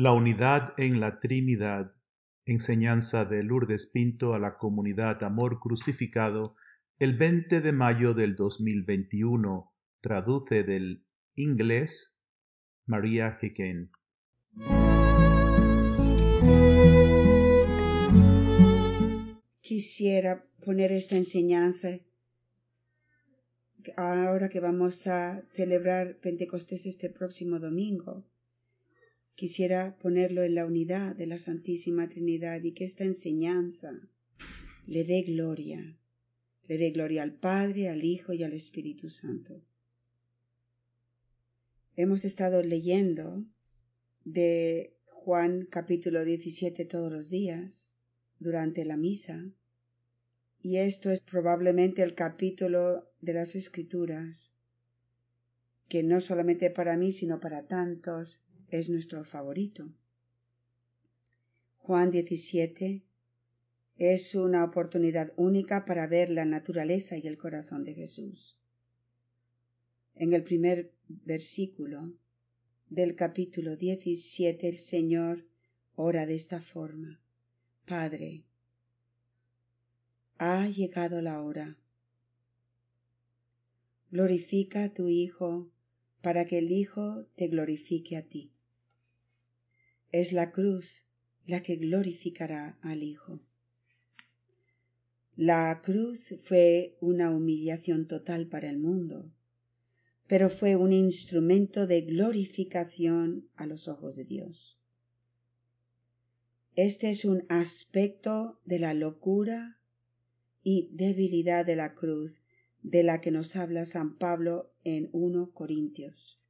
La unidad en la Trinidad, enseñanza de Lourdes Pinto a la comunidad Amor Crucificado, el 20 de mayo del 2021, traduce del inglés María Hicken. Quisiera poner esta enseñanza ahora que vamos a celebrar Pentecostés este próximo domingo quisiera ponerlo en la unidad de la Santísima Trinidad y que esta enseñanza le dé gloria, le dé gloria al Padre, al Hijo y al Espíritu Santo. Hemos estado leyendo de Juan capítulo 17 todos los días durante la misa y esto es probablemente el capítulo de las Escrituras que no solamente para mí sino para tantos es nuestro favorito. Juan 17 es una oportunidad única para ver la naturaleza y el corazón de Jesús. En el primer versículo del capítulo 17 el Señor ora de esta forma. Padre, ha llegado la hora. Glorifica a tu Hijo para que el Hijo te glorifique a ti es la cruz la que glorificará al Hijo. La cruz fue una humillación total para el mundo, pero fue un instrumento de glorificación a los ojos de Dios. Este es un aspecto de la locura y debilidad de la cruz de la que nos habla San Pablo en 1 Corintios.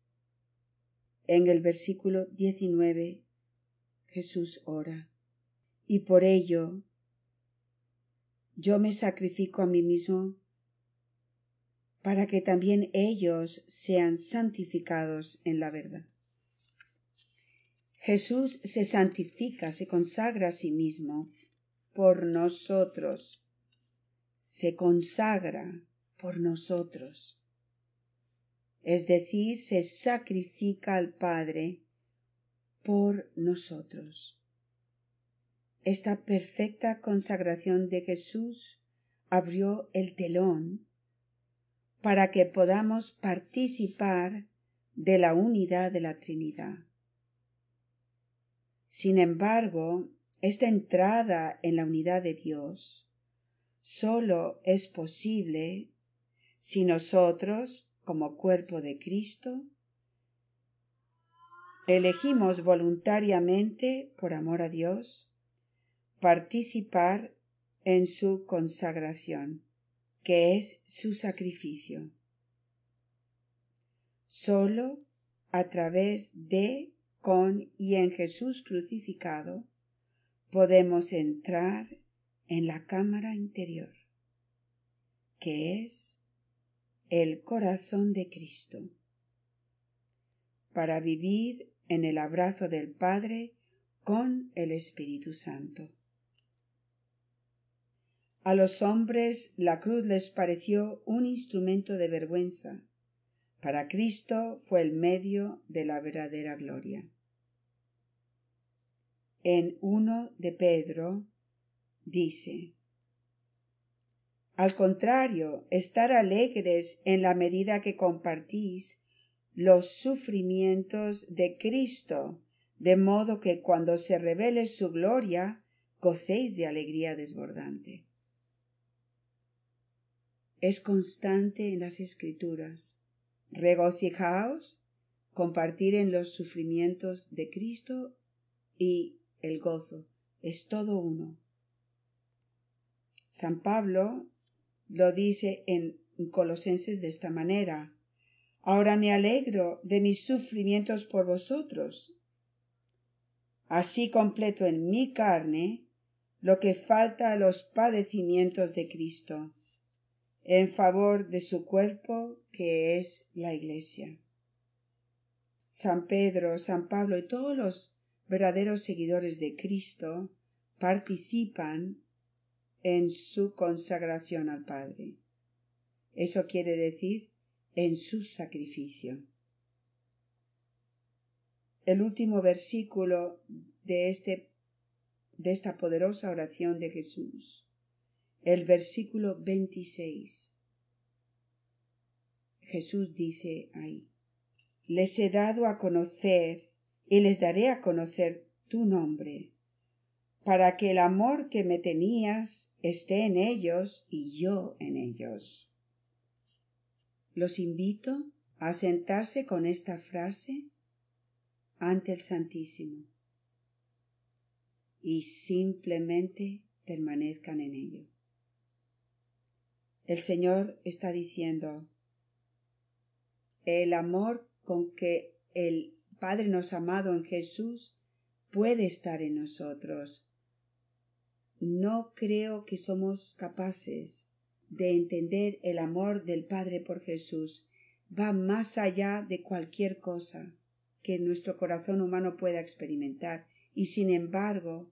En el versículo 19 Jesús ora. Y por ello yo me sacrifico a mí mismo para que también ellos sean santificados en la verdad. Jesús se santifica, se consagra a sí mismo por nosotros, se consagra por nosotros. Es decir, se sacrifica al Padre por nosotros. Esta perfecta consagración de Jesús abrió el telón para que podamos participar de la unidad de la Trinidad. Sin embargo, esta entrada en la unidad de Dios sólo es posible si nosotros, como cuerpo de Cristo, elegimos voluntariamente, por amor a Dios, participar en su consagración, que es su sacrificio. Solo a través de, con y en Jesús crucificado podemos entrar en la cámara interior, que es el corazón de Cristo, para vivir en el abrazo del Padre con el Espíritu Santo. A los hombres la cruz les pareció un instrumento de vergüenza. Para Cristo fue el medio de la verdadera gloria. En uno de Pedro dice Al contrario, estar alegres en la medida que compartís los sufrimientos de Cristo, de modo que cuando se revele su gloria, gocéis de alegría desbordante. Es constante en las escrituras. Regocijaos, compartir en los sufrimientos de Cristo y el gozo. Es todo uno. San Pablo lo dice en Colosenses de esta manera Ahora me alegro de mis sufrimientos por vosotros. Así completo en mi carne lo que falta a los padecimientos de Cristo, en favor de su cuerpo que es la Iglesia. San Pedro, San Pablo y todos los verdaderos seguidores de Cristo participan en su consagración al Padre. Eso quiere decir en su sacrificio. el último versículo de este de esta poderosa oración de Jesús. El versículo 26. Jesús dice ahí, les he dado a conocer y les daré a conocer tu nombre, para que el amor que me tenías esté en ellos y yo en ellos. Los invito a sentarse con esta frase ante el Santísimo y simplemente permanezcan en ello. El Señor está diciendo, el amor con que el Padre nos ha amado en Jesús puede estar en nosotros. No creo que somos capaces de entender el amor del Padre por Jesús. Va más allá de cualquier cosa que nuestro corazón humano pueda experimentar. Y sin embargo,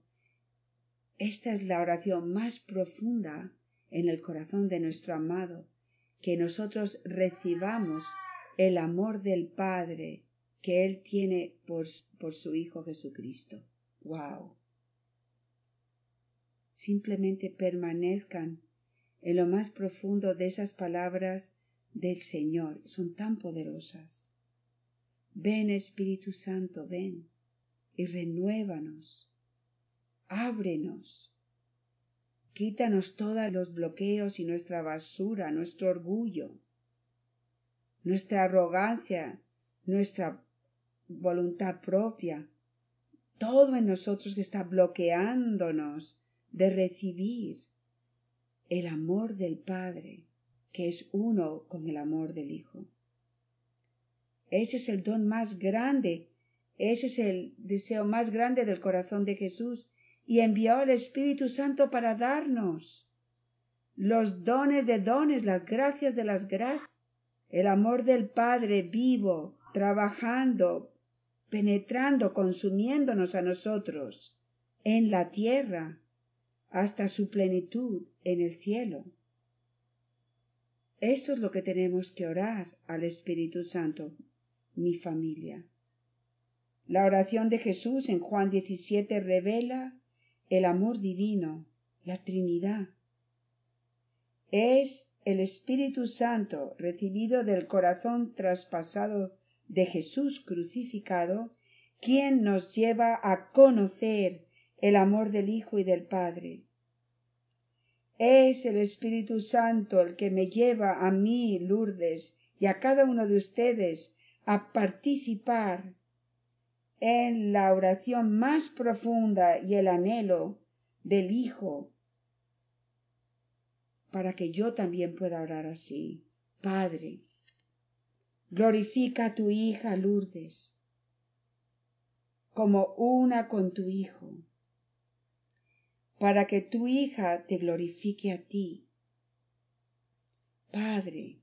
esta es la oración más profunda en el corazón de nuestro amado, que nosotros recibamos el amor del Padre que Él tiene por, por su Hijo Jesucristo. ¡Wow! Simplemente permanezcan en lo más profundo de esas palabras del Señor. Son tan poderosas. Ven Espíritu Santo, ven y renuévanos. Ábrenos. Quítanos todos los bloqueos y nuestra basura, nuestro orgullo, nuestra arrogancia, nuestra voluntad propia, todo en nosotros que está bloqueándonos de recibir el amor del Padre, que es uno con el amor del Hijo. Ese es el don más grande, ese es el deseo más grande del corazón de Jesús, y envió al Espíritu Santo para darnos los dones de dones, las gracias de las gracias, el amor del Padre vivo, trabajando, penetrando, consumiéndonos a nosotros en la tierra hasta su plenitud en el cielo. Eso es lo que tenemos que orar al Espíritu Santo, mi familia. La oración de Jesús en Juan 17 revela el amor divino, la Trinidad. Es el Espíritu Santo recibido del corazón traspasado de Jesús crucificado quien nos lleva a conocer el amor del Hijo y del Padre. Es el Espíritu Santo el que me lleva a mí, Lourdes, y a cada uno de ustedes a participar en la oración más profunda y el anhelo del Hijo, para que yo también pueda orar así. Padre, glorifica a tu hija Lourdes como una con tu Hijo, para que tu hija te glorifique a ti. Padre,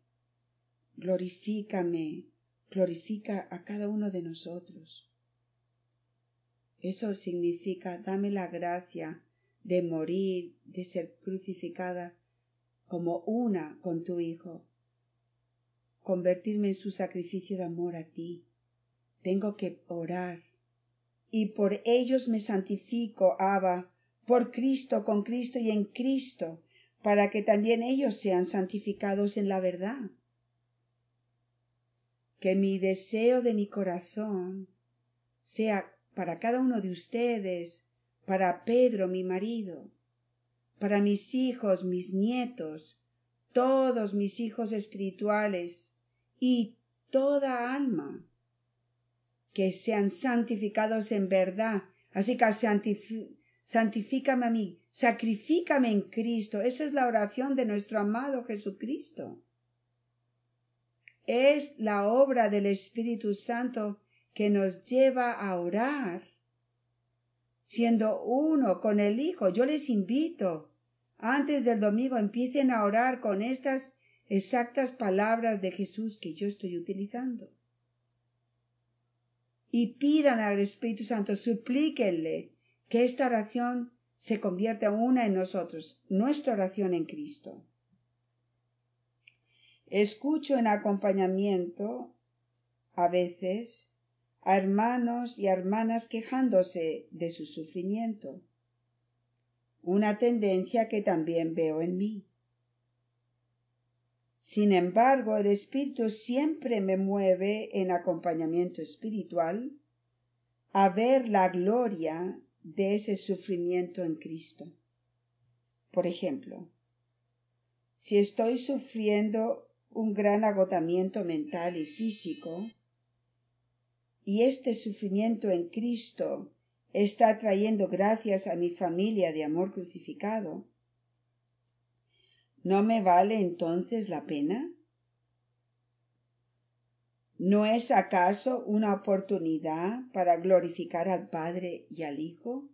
glorifícame, glorifica a cada uno de nosotros. Eso significa dame la gracia de morir, de ser crucificada como una con tu Hijo, convertirme en su sacrificio de amor a ti. Tengo que orar. Y por ellos me santifico, Abba, por Cristo, con Cristo y en Cristo, para que también ellos sean santificados en la verdad. Que mi deseo de mi corazón sea para cada uno de ustedes, para Pedro, mi marido, para mis hijos, mis nietos, todos mis hijos espirituales y toda alma, que sean santificados en verdad. Así que santifícame a mí, sacrifícame en Cristo. Esa es la oración de nuestro amado Jesucristo. Es la obra del Espíritu Santo que nos lleva a orar, siendo uno con el Hijo. Yo les invito, antes del domingo, empiecen a orar con estas exactas palabras de Jesús que yo estoy utilizando. Y pidan al Espíritu Santo, suplíquenle que esta oración se convierta una en nosotros, nuestra oración en Cristo. Escucho en acompañamiento a veces a hermanos y hermanas quejándose de su sufrimiento. Una tendencia que también veo en mí. Sin embargo, el Espíritu siempre me mueve en acompañamiento espiritual a ver la gloria de ese sufrimiento en Cristo. Por ejemplo, si estoy sufriendo un gran agotamiento mental y físico, y este sufrimiento en Cristo está trayendo gracias a mi familia de amor crucificado, ¿no me vale entonces la pena? ¿No es acaso una oportunidad para glorificar al Padre y al Hijo?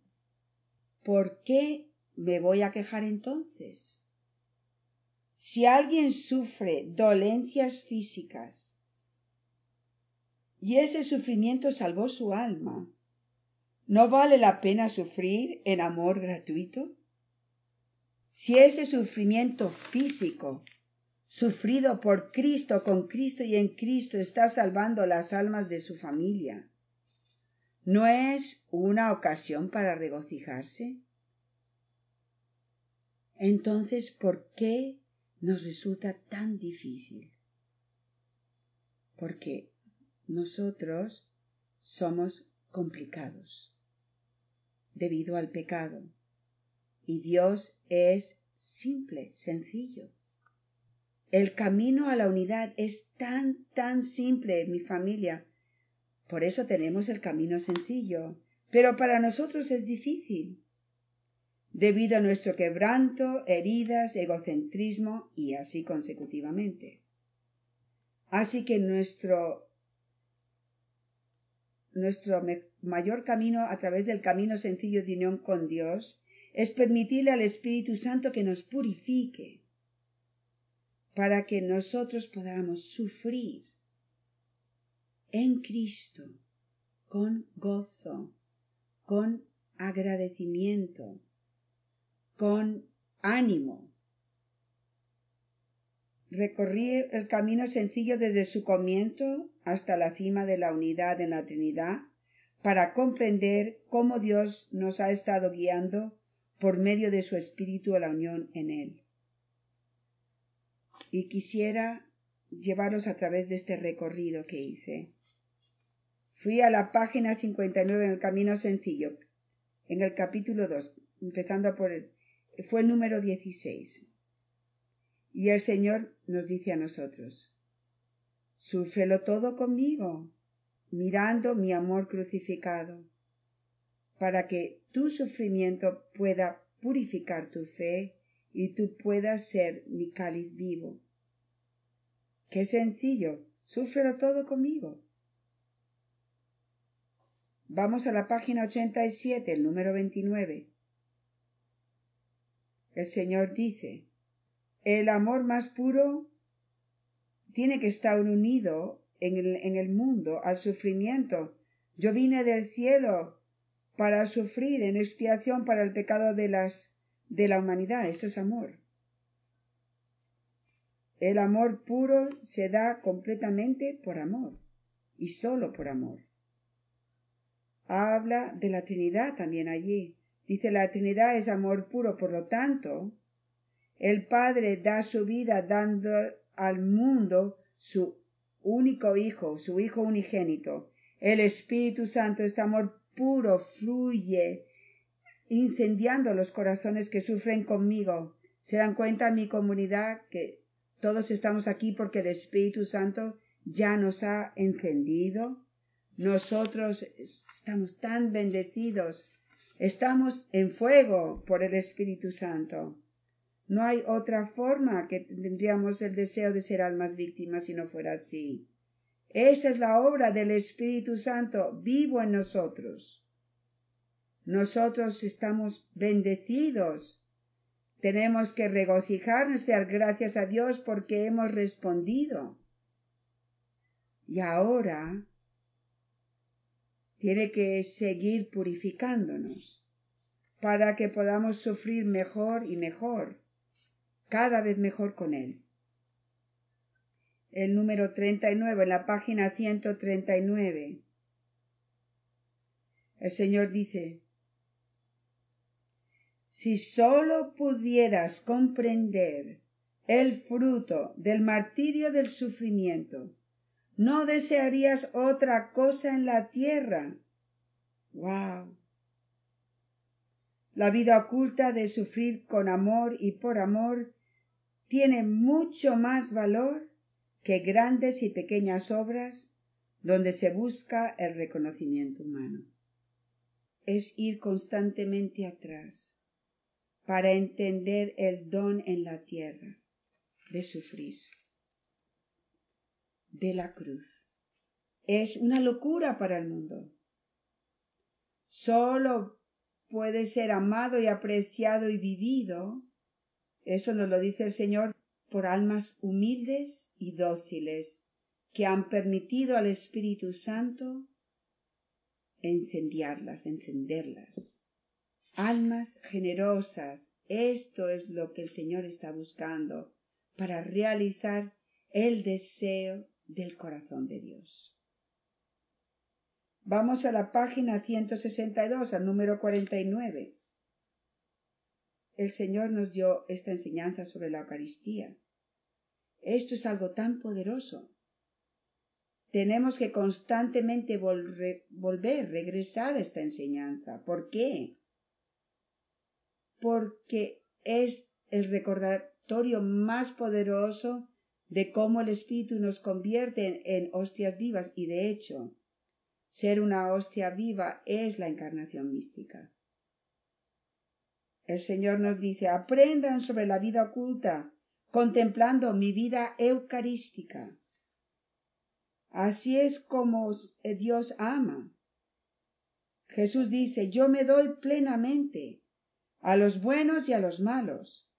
¿Por qué me voy a quejar entonces? Si alguien sufre dolencias físicas y ese sufrimiento salvó su alma, ¿no vale la pena sufrir en amor gratuito? Si ese sufrimiento físico sufrido por Cristo, con Cristo y en Cristo está salvando las almas de su familia, ¿no es una ocasión para regocijarse? Entonces, ¿por qué nos resulta tan difícil? Porque nosotros somos complicados debido al pecado y Dios es simple, sencillo. El camino a la unidad es tan, tan simple, mi familia. Por eso tenemos el camino sencillo. Pero para nosotros es difícil. Debido a nuestro quebranto, heridas, egocentrismo y así consecutivamente. Así que nuestro, nuestro mayor camino a través del camino sencillo de unión con Dios es permitirle al Espíritu Santo que nos purifique para que nosotros podamos sufrir en Cristo con gozo, con agradecimiento, con ánimo. Recorrí el camino sencillo desde su comienzo hasta la cima de la unidad en la Trinidad para comprender cómo Dios nos ha estado guiando por medio de su Espíritu a la unión en Él y quisiera llevaros a través de este recorrido que hice. Fui a la página 59 en el Camino Sencillo, en el capítulo 2, empezando por el, fue el número 16. Y el Señor nos dice a nosotros, Súfrelo todo conmigo, mirando mi amor crucificado, para que tu sufrimiento pueda purificar tu fe y tú puedas ser mi cáliz vivo. Qué sencillo, súfrelo todo conmigo. Vamos a la página 87, el número 29. El Señor dice, el amor más puro tiene que estar unido en el, en el mundo al sufrimiento. Yo vine del cielo para sufrir en expiación para el pecado de las de la humanidad. Esto es amor. El amor puro se da completamente por amor y solo por amor. Habla de la Trinidad también allí. Dice la Trinidad es amor puro, por lo tanto, el Padre da su vida dando al mundo su único Hijo, su Hijo unigénito. El Espíritu Santo, este amor puro, fluye incendiando los corazones que sufren conmigo. ¿Se dan cuenta mi comunidad que todos estamos aquí porque el Espíritu Santo ya nos ha encendido? Nosotros estamos tan bendecidos. Estamos en fuego por el Espíritu Santo. No hay otra forma que tendríamos el deseo de ser almas víctimas si no fuera así. Esa es la obra del Espíritu Santo vivo en nosotros. Nosotros estamos bendecidos. Tenemos que regocijarnos y dar gracias a Dios porque hemos respondido. Y ahora tiene que seguir purificándonos para que podamos sufrir mejor y mejor, cada vez mejor con Él. El número 39 en la página 139. El Señor dice, si sólo pudieras comprender el fruto del martirio del sufrimiento, no desearías otra cosa en la tierra. ¡Wow! La vida oculta de sufrir con amor y por amor tiene mucho más valor que grandes y pequeñas obras donde se busca el reconocimiento humano. Es ir constantemente atrás para entender el don en la tierra de sufrir, de la cruz. Es una locura para el mundo. Solo puede ser amado y apreciado y vivido, eso nos lo dice el Señor, por almas humildes y dóciles que han permitido al Espíritu Santo encendiarlas, encenderlas. Almas generosas, esto es lo que el Señor está buscando para realizar el deseo del corazón de Dios. Vamos a la página 162, al número 49. El Señor nos dio esta enseñanza sobre la Eucaristía. Esto es algo tan poderoso. Tenemos que constantemente volver, regresar a esta enseñanza. ¿Por qué? Porque es el recordatorio más poderoso de cómo el Espíritu nos convierte en hostias vivas y de hecho, ser una hostia viva es la encarnación mística. El Señor nos dice, aprendan sobre la vida oculta, contemplando mi vida eucarística. Así es como Dios ama. Jesús dice, yo me doy plenamente a los buenos y a los malos.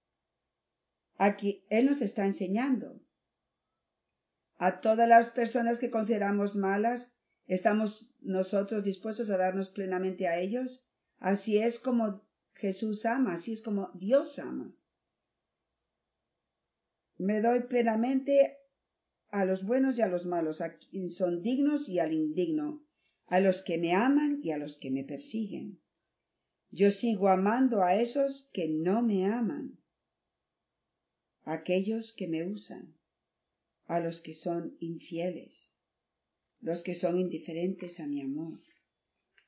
Aquí Él nos está enseñando. A todas las personas que consideramos malas, ¿estamos nosotros dispuestos a darnos plenamente a ellos? Así es como Jesús ama, así es como Dios ama. Me doy plenamente a los buenos y a los malos, a quienes son dignos y al indigno, a los que me aman y a los que me persiguen. Yo sigo amando a esos que no me aman, a aquellos que me usan, a los que son infieles, los que son indiferentes a mi amor.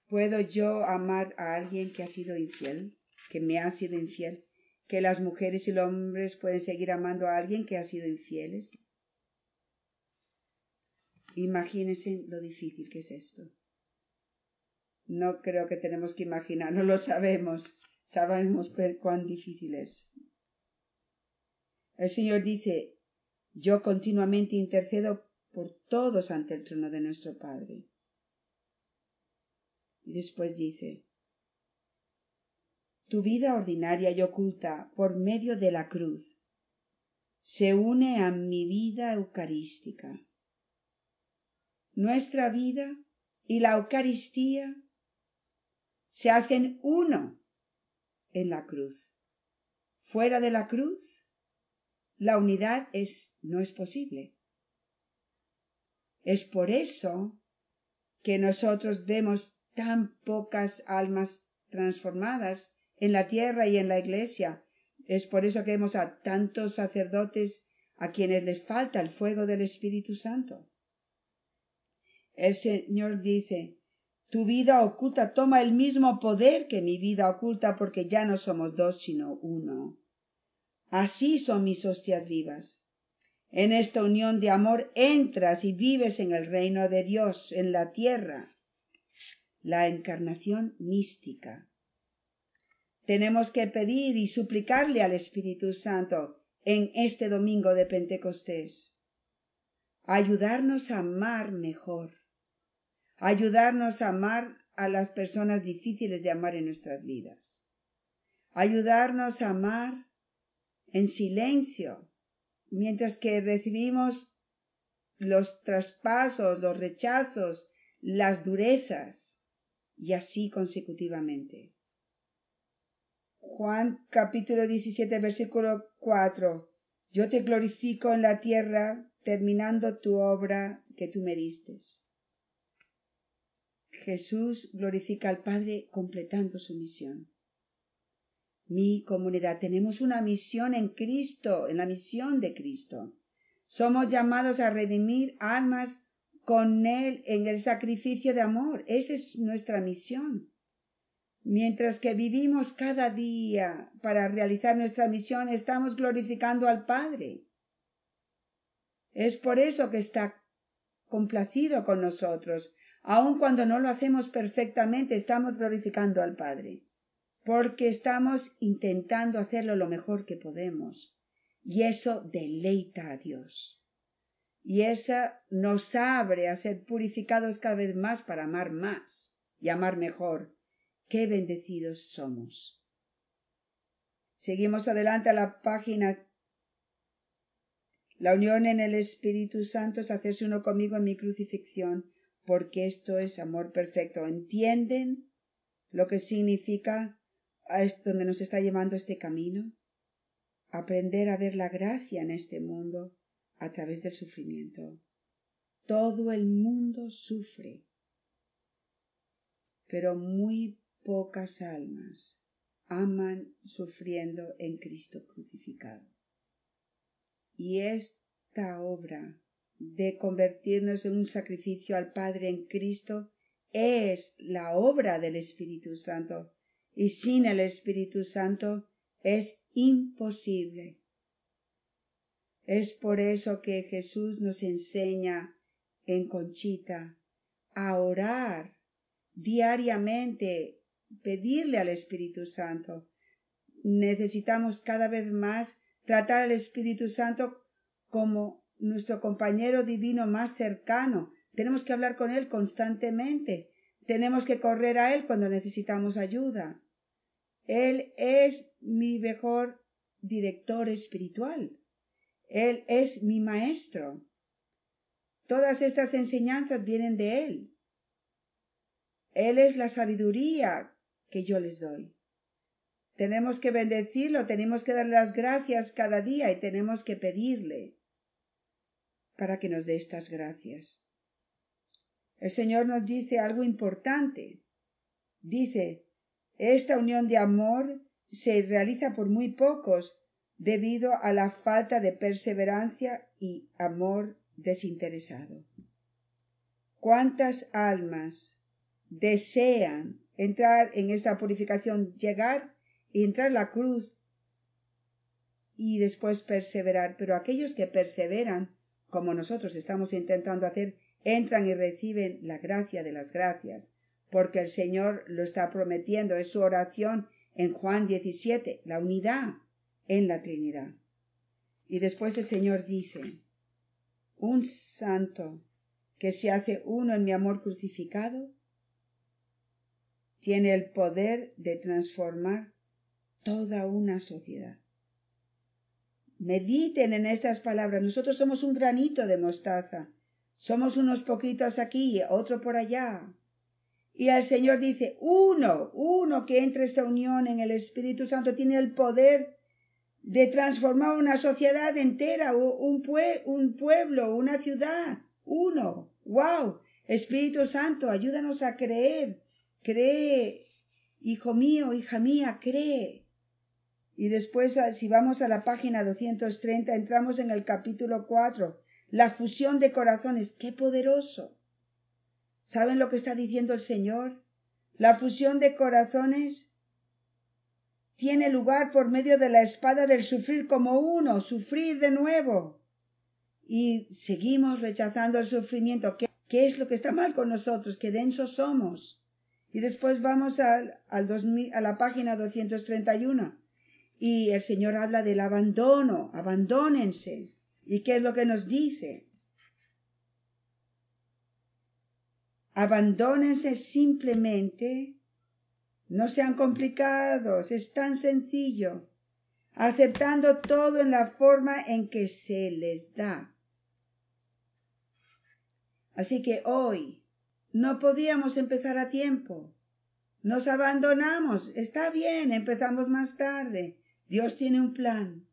¿Puedo yo amar a alguien que ha sido infiel, que me ha sido infiel? ¿Que las mujeres y los hombres pueden seguir amando a alguien que ha sido infieles? Imagínense lo difícil que es esto. No creo que tenemos que imaginar, no lo sabemos. Sabemos cuán difícil es. El Señor dice, yo continuamente intercedo por todos ante el trono de nuestro Padre. Y después dice, tu vida ordinaria y oculta por medio de la cruz se une a mi vida eucarística nuestra vida y la Eucaristía se hacen uno en la cruz. Fuera de la cruz, la unidad es, no es posible. Es por eso que nosotros vemos tan pocas almas transformadas en la tierra y en la iglesia. Es por eso que vemos a tantos sacerdotes a quienes les falta el fuego del Espíritu Santo. El Señor dice, tu vida oculta toma el mismo poder que mi vida oculta porque ya no somos dos sino uno. Así son mis hostias vivas. En esta unión de amor entras y vives en el reino de Dios, en la tierra. La encarnación mística. Tenemos que pedir y suplicarle al Espíritu Santo en este domingo de Pentecostés. Ayudarnos a amar mejor ayudarnos a amar a las personas difíciles de amar en nuestras vidas, ayudarnos a amar en silencio, mientras que recibimos los traspasos, los rechazos, las durezas, y así consecutivamente. Juan capítulo 17 versículo 4 Yo te glorifico en la tierra terminando tu obra que tú me distes. Jesús glorifica al Padre completando su misión. Mi comunidad, tenemos una misión en Cristo, en la misión de Cristo. Somos llamados a redimir almas con Él en el sacrificio de amor. Esa es nuestra misión. Mientras que vivimos cada día para realizar nuestra misión, estamos glorificando al Padre. Es por eso que está complacido con nosotros. Aun cuando no lo hacemos perfectamente, estamos glorificando al Padre. Porque estamos intentando hacerlo lo mejor que podemos. Y eso deleita a Dios. Y esa nos abre a ser purificados cada vez más para amar más y amar mejor Qué bendecidos somos. Seguimos adelante a la página. La unión en el Espíritu Santo es hacerse uno conmigo en mi crucifixión, porque esto es amor perfecto. ¿Entienden lo que significa a donde nos está llevando este camino? Aprender a ver la gracia en este mundo a través del sufrimiento. Todo el mundo sufre, pero muy pocas almas aman sufriendo en Cristo crucificado. Y esta obra de convertirnos en un sacrificio al Padre en Cristo es la obra del Espíritu Santo y sin el Espíritu Santo es imposible. Es por eso que Jesús nos enseña en Conchita a orar diariamente pedirle al Espíritu Santo. Necesitamos cada vez más tratar al Espíritu Santo como nuestro compañero divino más cercano. Tenemos que hablar con Él constantemente. Tenemos que correr a Él cuando necesitamos ayuda. Él es mi mejor director espiritual. Él es mi maestro. Todas estas enseñanzas vienen de Él. Él es la sabiduría que yo les doy. Tenemos que bendecirlo, tenemos que darle las gracias cada día y tenemos que pedirle para que nos dé estas gracias. El Señor nos dice algo importante. Dice, esta unión de amor se realiza por muy pocos debido a la falta de perseverancia y amor desinteresado. ¿Cuántas almas desean entrar en esta purificación, llegar y entrar en la cruz y después perseverar. Pero aquellos que perseveran, como nosotros estamos intentando hacer, entran y reciben la gracia de las gracias, porque el Señor lo está prometiendo, es su oración en Juan 17, la unidad en la Trinidad. Y después el Señor dice, un santo que se hace uno en mi amor crucificado, tiene el poder de transformar toda una sociedad. Mediten en estas palabras. Nosotros somos un granito de mostaza. Somos unos poquitos aquí, otro por allá. Y el Señor dice, uno, uno que entre esta unión en el Espíritu Santo tiene el poder de transformar una sociedad entera, un, un pueblo, una ciudad. Uno. ¡Wow! Espíritu Santo, ayúdanos a creer cree, hijo mío, hija mía, cree. Y después, ah, si vamos a la página 230, entramos en el capítulo 4, la fusión de corazones. ¡Qué poderoso! ¿Saben lo que está diciendo el Señor? La fusión de corazones tiene lugar por medio de la espada del sufrir como uno, sufrir de nuevo. Y seguimos rechazando el sufrimiento. ¿Qué, qué es lo que está mal con nosotros? ¡Qué densos somos! Y después vamos al, al a la página 231 y el Señor habla del abandono, abandónense. ¿Y qué es lo que nos dice? Abandónense simplemente, no sean complicados, es tan sencillo, aceptando todo en la forma en que se les da. Así que hoy no podíamos empezar a tiempo. Nos abandonamos. Está bien, empezamos más tarde. Dios tiene un plan.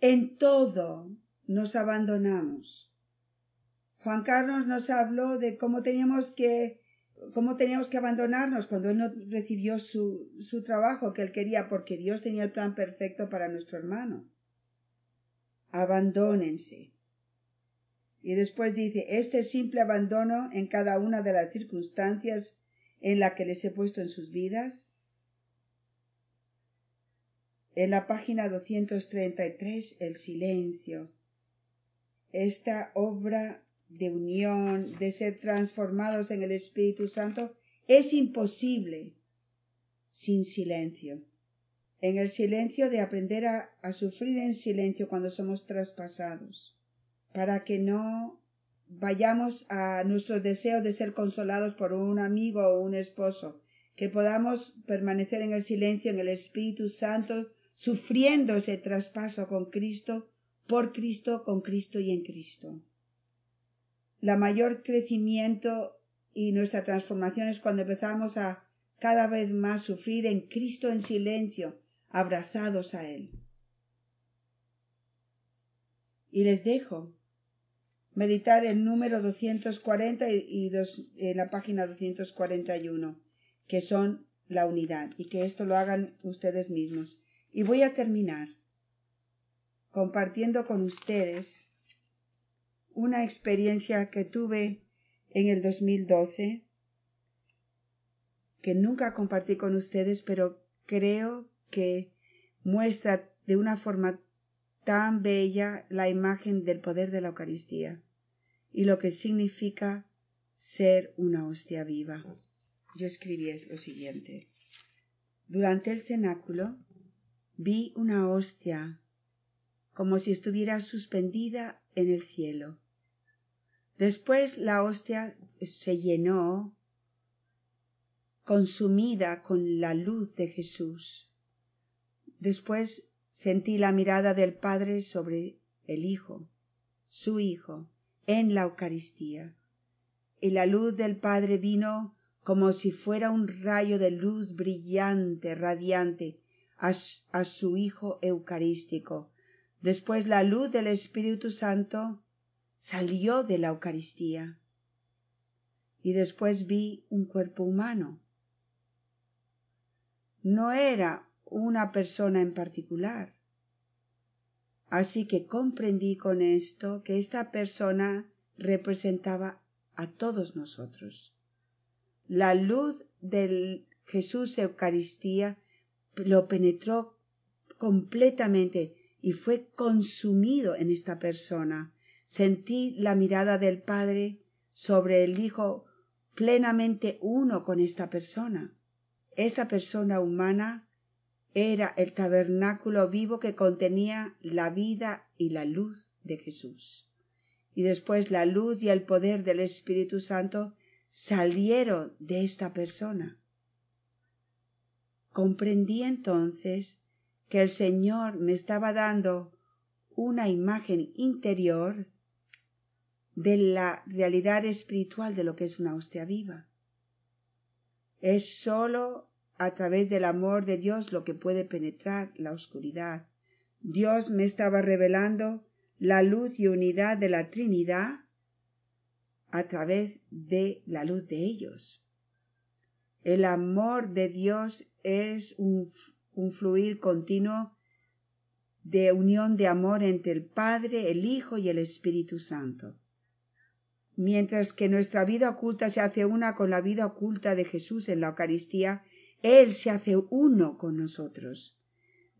En todo nos abandonamos. Juan Carlos nos habló de cómo teníamos que cómo teníamos que abandonarnos cuando él no recibió su, su trabajo que él quería porque Dios tenía el plan perfecto para nuestro hermano. Abandónense. Y después dice, este simple abandono en cada una de las circunstancias en la que les he puesto en sus vidas. En la página 233, el silencio. Esta obra de unión, de ser transformados en el Espíritu Santo, es imposible sin silencio. En el silencio de aprender a, sufrir en silencio cuando somos traspasados, para que no vayamos a nuestros deseos de ser consolados por un amigo o un esposo, que podamos permanecer en el silencio, en el Espíritu Santo, sufriendo ese traspaso con Cristo, por Cristo, con Cristo y en Cristo la mayor crecimiento y nuestra transformación es cuando empezamos a cada vez más sufrir en Cristo en silencio, abrazados a Él. Y les dejo meditar el número 240 y dos, en la página 241, que son la unidad, y que esto lo hagan ustedes mismos. Y voy a terminar compartiendo con ustedes una experiencia que tuve en el 2012 que nunca compartí con ustedes, pero creo que muestra de una forma tan bella la imagen del poder de la Eucaristía y lo que significa ser una hostia viva. Yo escribí lo siguiente. Durante el cenáculo vi una hostia como si estuviera suspendida en el cielo. Después la hostia se llenó, consumida con la luz de Jesús. Después sentí la mirada del Padre sobre el Hijo, su Hijo, en la Eucaristía. Y la luz del Padre vino como si fuera un rayo de luz brillante, radiante, a, su Hijo Eucarístico. Después la luz del Espíritu Santo salió de la Eucaristía. Y después vi un cuerpo humano. No era una persona en particular. Así que comprendí con esto que esta persona representaba a todos nosotros. La luz del Jesús Eucaristía lo penetró completamente y fue consumido en esta persona Sentí la mirada del Padre sobre el Hijo plenamente uno con esta persona. Esta persona humana era el tabernáculo vivo que contenía la vida y la luz de Jesús. Y después la luz y el poder del Espíritu Santo salieron de esta persona. Comprendí entonces que el Señor me estaba dando una imagen interior de la realidad espiritual de lo que es una hostia viva. Es sólo a través del amor de Dios lo que puede penetrar la oscuridad. Dios me estaba revelando la luz y unidad de la Trinidad a través de la luz de ellos. El amor de Dios es un, fluir continuo de unión de amor entre el Padre, el Hijo y el Espíritu Santo mientras que nuestra vida oculta se hace una con la vida oculta de Jesús en la Eucaristía, Él se hace uno con nosotros.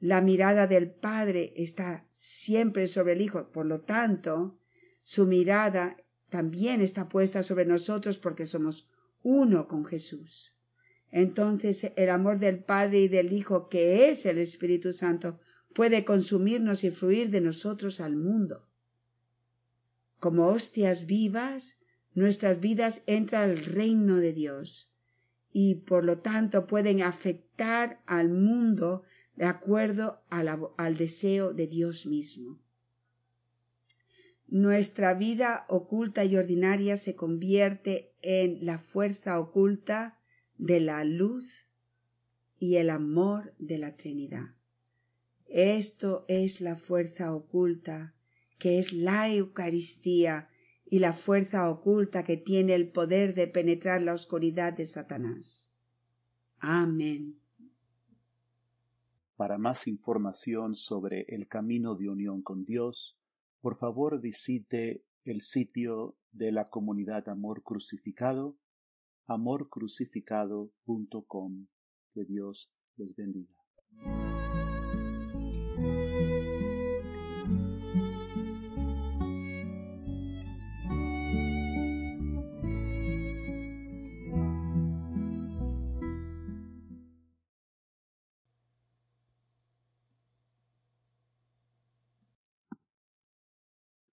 La mirada del Padre está siempre sobre el Hijo, por lo tanto, su mirada también está puesta sobre nosotros porque somos uno con Jesús. Entonces el amor del Padre y del Hijo, que es el Espíritu Santo, puede consumirnos y fluir de nosotros al mundo como hostias vivas, nuestras vidas entran al reino de Dios y por lo tanto pueden afectar al mundo de acuerdo al deseo de Dios mismo. Nuestra vida oculta y ordinaria se convierte en la fuerza oculta de la luz y el amor de la Trinidad. Esto es la fuerza oculta que es la Eucaristía, y la fuerza oculta que tiene el poder de penetrar la oscuridad de Satanás. Amén. Para más información sobre el camino de unión con Dios, por favor visite el sitio de la comunidad Amor Crucificado, amorcrucificado.com. Que Dios les bendiga.